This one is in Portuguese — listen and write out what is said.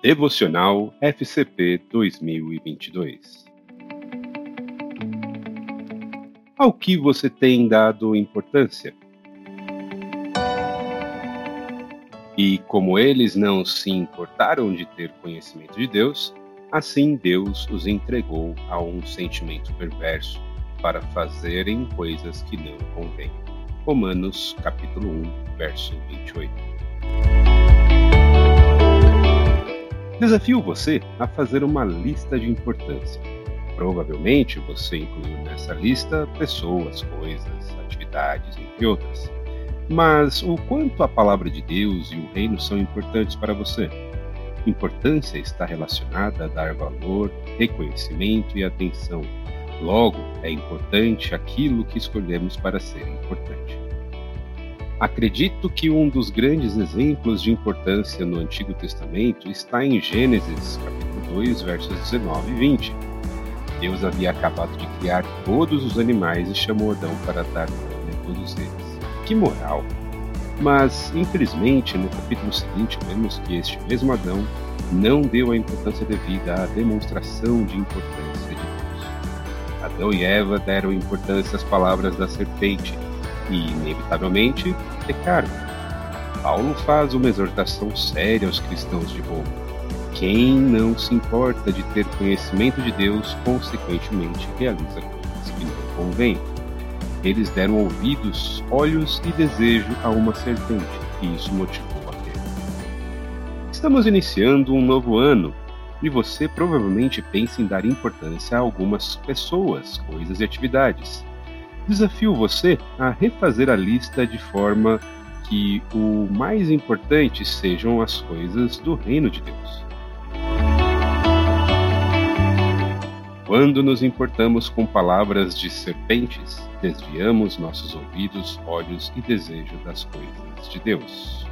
Devocional FCP 2022 Ao que você tem dado importância? E como eles não se importaram de ter conhecimento de Deus, assim Deus os entregou a um sentimento perverso para fazerem coisas que não convêm. Romanos capítulo 1, verso 28. Desafio você a fazer uma lista de importância. Provavelmente você incluiu nessa lista pessoas, coisas, atividades, entre outras. Mas o quanto a palavra de Deus e o reino são importantes para você? Importância está relacionada a dar valor, reconhecimento e atenção. Logo, é importante aquilo que escolhemos para ser importante. Acredito que um dos grandes exemplos de importância no Antigo Testamento está em Gênesis, capítulo 2, versos 19 e 20. Deus havia acabado de criar todos os animais e chamou Adão para dar nome a todos eles. Que moral! Mas, infelizmente, no capítulo seguinte, vemos que este mesmo Adão não deu a importância devida à demonstração de importância de Deus. Adão e Eva deram importância às palavras da serpente e, inevitavelmente, pecaram. Paulo faz uma exortação séria aos cristãos de Roma. Quem não se importa de ter conhecimento de Deus, consequentemente realiza coisas que não convêm. Eles deram ouvidos, olhos e desejo a uma serpente, e isso motivou a queda. Estamos iniciando um novo ano e você provavelmente pensa em dar importância a algumas pessoas, coisas e atividades. Desafio você a refazer a lista de forma que o mais importante sejam as coisas do reino de Deus. Quando nos importamos com palavras de serpentes, desviamos nossos ouvidos, olhos e desejo das coisas de Deus.